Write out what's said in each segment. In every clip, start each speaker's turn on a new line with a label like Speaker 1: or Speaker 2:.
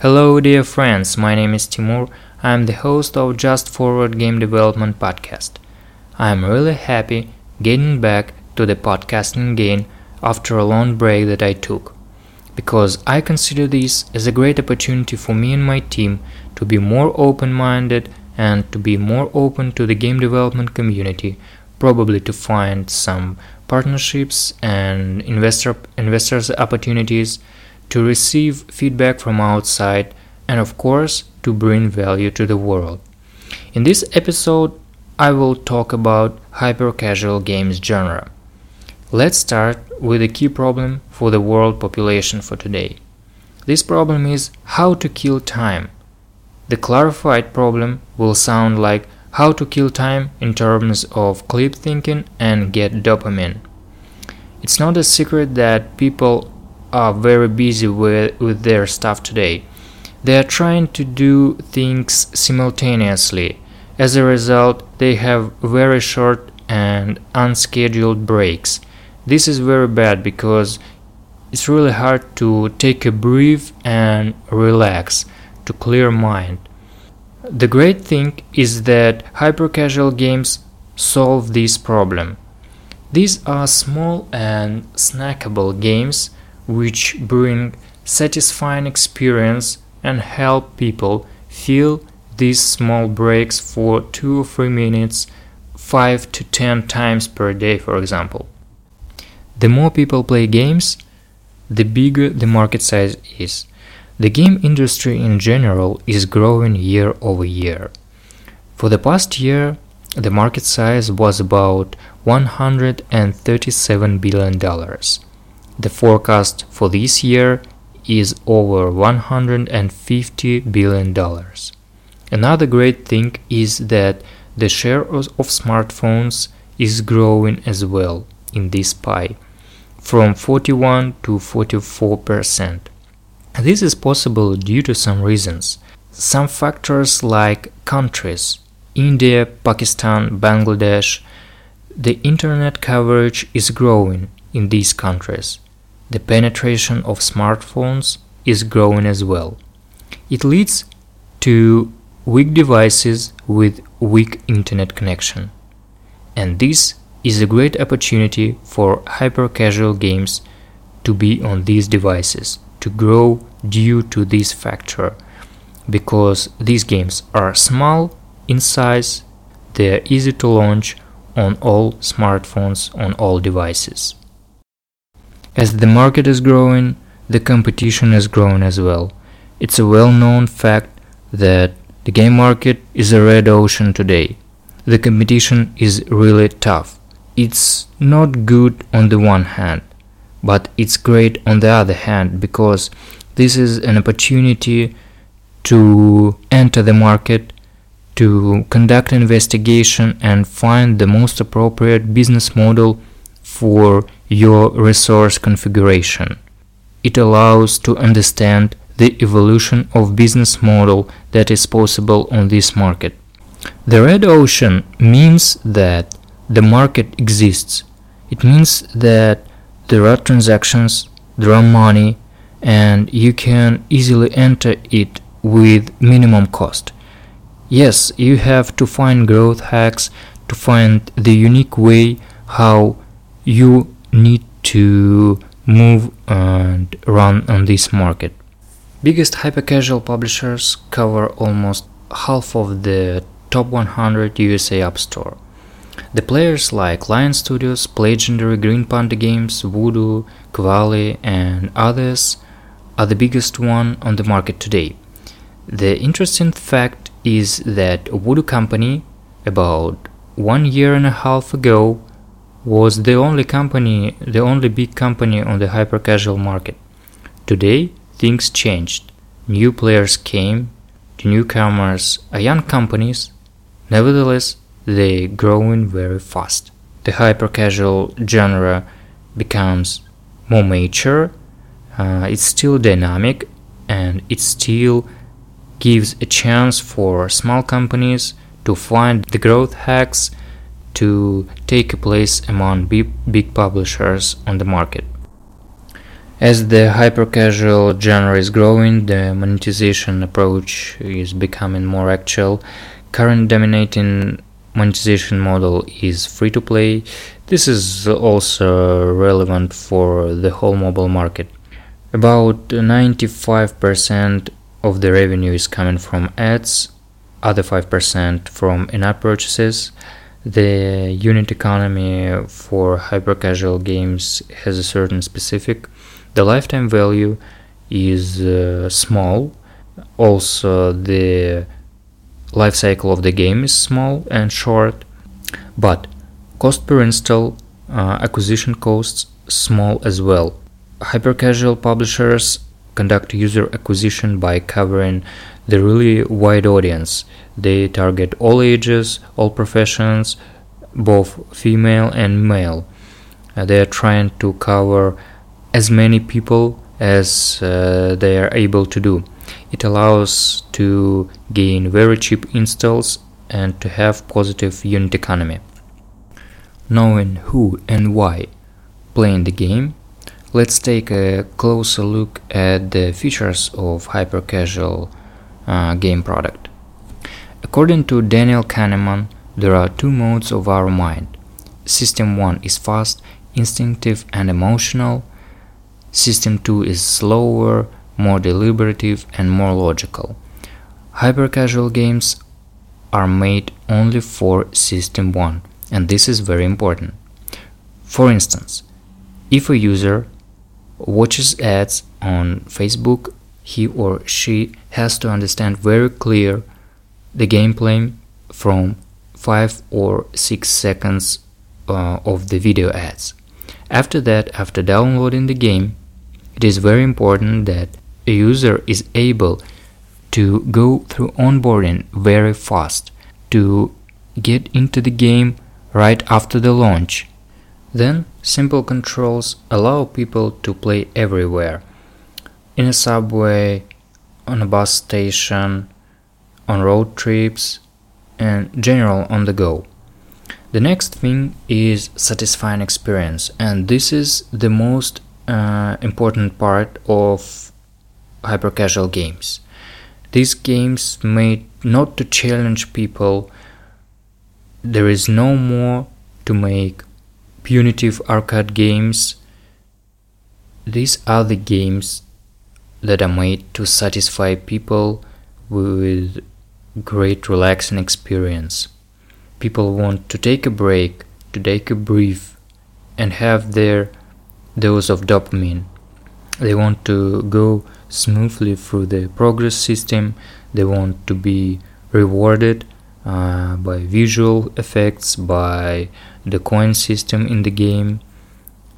Speaker 1: Hello, dear friends. My name is Timur. I am the host of Just Forward Game Development Podcast. I am really happy getting back to the podcasting again after a long break that I took, because I consider this as a great opportunity for me and my team to be more open minded and to be more open to the game development community, probably to find some partnerships and investor investors opportunities to receive feedback from outside, and of course, to bring value to the world. In this episode, I will talk about hyper casual games genre. Let's start with a key problem for the world population for today. This problem is how to kill time. The clarified problem will sound like how to kill time in terms of clip thinking and get dopamine. It's not a secret that people are very busy with, with their stuff today. They are trying to do things simultaneously. As a result, they have very short and unscheduled breaks. This is very bad because it's really hard to take a breath and relax, to clear mind. The great thing is that hyper casual games solve this problem. These are small and snackable games which bring satisfying experience and help people feel these small breaks for 2 or 3 minutes 5 to 10 times per day for example. The more people play games, the bigger the market size is. The game industry in general is growing year over year. For the past year, the market size was about $137 billion. The forecast for this year is over $150 billion. Another great thing is that the share of smartphones is growing as well in this pie from 41 to 44 percent. This is possible due to some reasons. Some factors like countries India, Pakistan, Bangladesh, the internet coverage is growing in these countries the penetration of smartphones is growing as well. It leads to weak devices with weak internet connection. And this is a great opportunity for hyper casual games to be on these devices, to grow due to this factor, because these games are small in size, they are easy to launch on all smartphones, on all devices. As the market is growing, the competition is growing as well. It's a well known fact that the game market is a red ocean today. The competition is really tough. It's not good on the one hand, but it's great on the other hand because this is an opportunity to enter the market, to conduct investigation and find the most appropriate business model for your resource configuration. It allows to understand the evolution of business model that is possible on this market. The red ocean means that the market exists. It means that there are transactions, there are money, and you can easily enter it with minimum cost. Yes, you have to find growth hacks to find the unique way how you need to move and run on this market. Biggest hyper-casual publishers cover almost half of the top 100 USA App Store. The players like Lion Studios, Playgendary, Green Panda Games, Voodoo, Kwalee, and others are the biggest one on the market today. The interesting fact is that Voodoo Company, about one year and a half ago, was the only company, the only big company on the hyper casual market. Today, things changed. New players came, the newcomers are young companies, nevertheless, they're growing very fast. The hyper casual genre becomes more mature, uh, it's still dynamic, and it still gives a chance for small companies to find the growth hacks to take a place among big, publishers on the market. As the hyper-casual genre is growing, the monetization approach is becoming more actual. Current dominating monetization model is free to play. This is also relevant for the whole mobile market. About 95% of the revenue is coming from ads, other 5% from in-app purchases. The unit economy for hyper-casual games has a certain specific. The lifetime value is uh, small. Also, the life cycle of the game is small and short, but cost per install, uh, acquisition costs small as well. Hyper-casual publishers conduct user acquisition by covering the really wide audience. They target all ages, all professions, both female and male. Uh, they are trying to cover as many people as uh, they are able to do. It allows to gain very cheap installs and to have positive unit economy. Knowing who and why playing the game, let's take a closer look at the features of hyper-casual uh, game product. According to Daniel Kahneman, there are two modes of our mind. System 1 is fast, instinctive and emotional. System 2 is slower, more deliberative and more logical. Hyper-casual games are made only for System 1 and this is very important. For instance, if a user watches ads on Facebook, he or she has to understand very clear the gameplay from 5 or 6 seconds uh, of the video ads. After that, after downloading the game, it is very important that a user is able to go through onboarding very fast to get into the game right after the launch. Then simple controls allow people to play everywhere. In a subway, on a bus station, on road trips, and general on the go. The next thing is satisfying experience, and this is the most uh, important part of hyper casual games. These games made not to challenge people. There is no more to make punitive arcade games. These are the games that are made to satisfy people with great relaxing experience. People want to take a break, to take a breath, and have their dose of dopamine. They want to go smoothly through the progress system. They want to be rewarded uh, by visual effects, by the coin system in the game.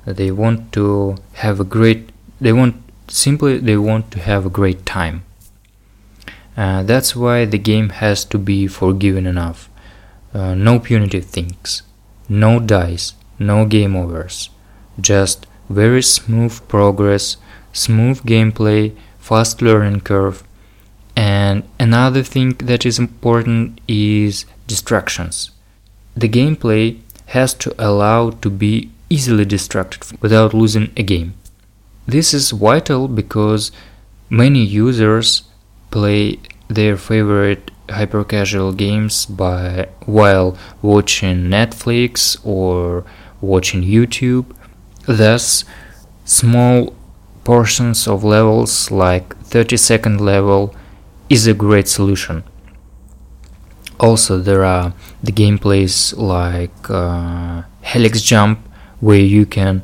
Speaker 1: They want to have a great. They want simply they want to have a great time. Uh, that's why the game has to be forgiving enough. Uh, no punitive things, no dice, no game overs, just very smooth progress smooth gameplay, fast learning curve. And another thing that is important is distractions. The gameplay has to allow to be easily distracted without losing a game. This is vital because many users play their favorite hyper casual games by while watching Netflix or watching YouTube. Thus, small portions of levels like 30 second level is a great solution. Also, there are the gameplays like uh, Helix Jump, where you can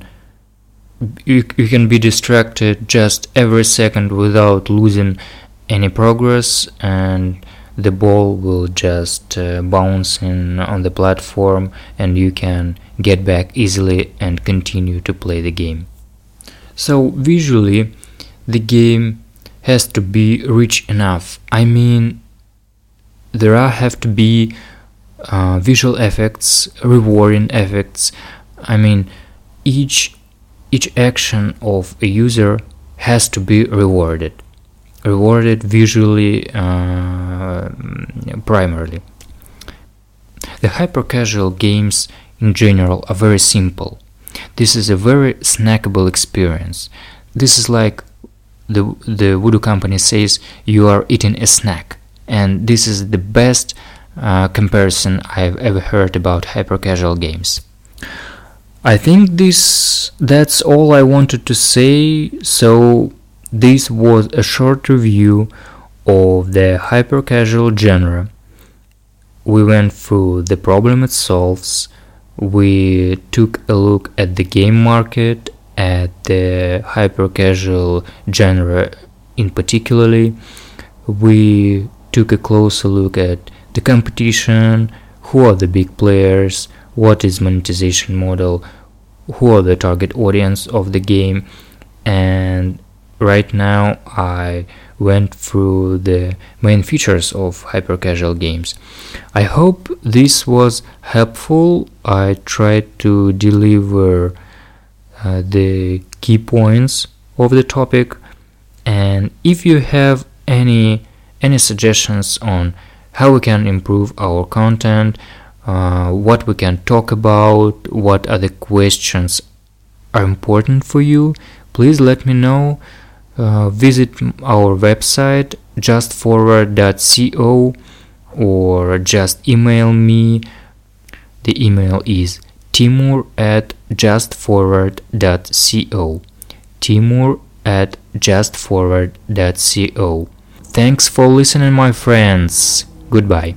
Speaker 1: you, you can be distracted just every second without losing any progress, and the ball will just uh, bounce in on the platform, and you can get back easily and continue to play the game. So visually, the game has to be rich enough. I mean, there are have to be uh, visual effects, rewarding effects. I mean, each each action of a user has to be rewarded, rewarded visually uh, primarily. The hyper casual games in general are very simple. This is a very snackable experience. this is like the the voodoo company says you are eating a snack and this is the best uh, comparison I've ever heard about hyper casual games. I think this that's all I wanted to say. So this was a short review of the hyper casual genre. We went through the problem it solves. We took a look at the game market, at the hyper casual genre in particularly. We took a closer look at the competition, who are the big players, what is monetization model, who are the target audience of the game, and right now I went through the main features of hyper casual games. I hope this was helpful. I tried to deliver uh, the key points of the topic and if you have any any suggestions on how we can improve our content, uh, what we can talk about, what other questions are important for you, please let me know. Uh, visit our website justforward.co or just email me. The email is timur at justforward.co. Timur at justforward.co. Thanks for listening, my friends. Goodbye.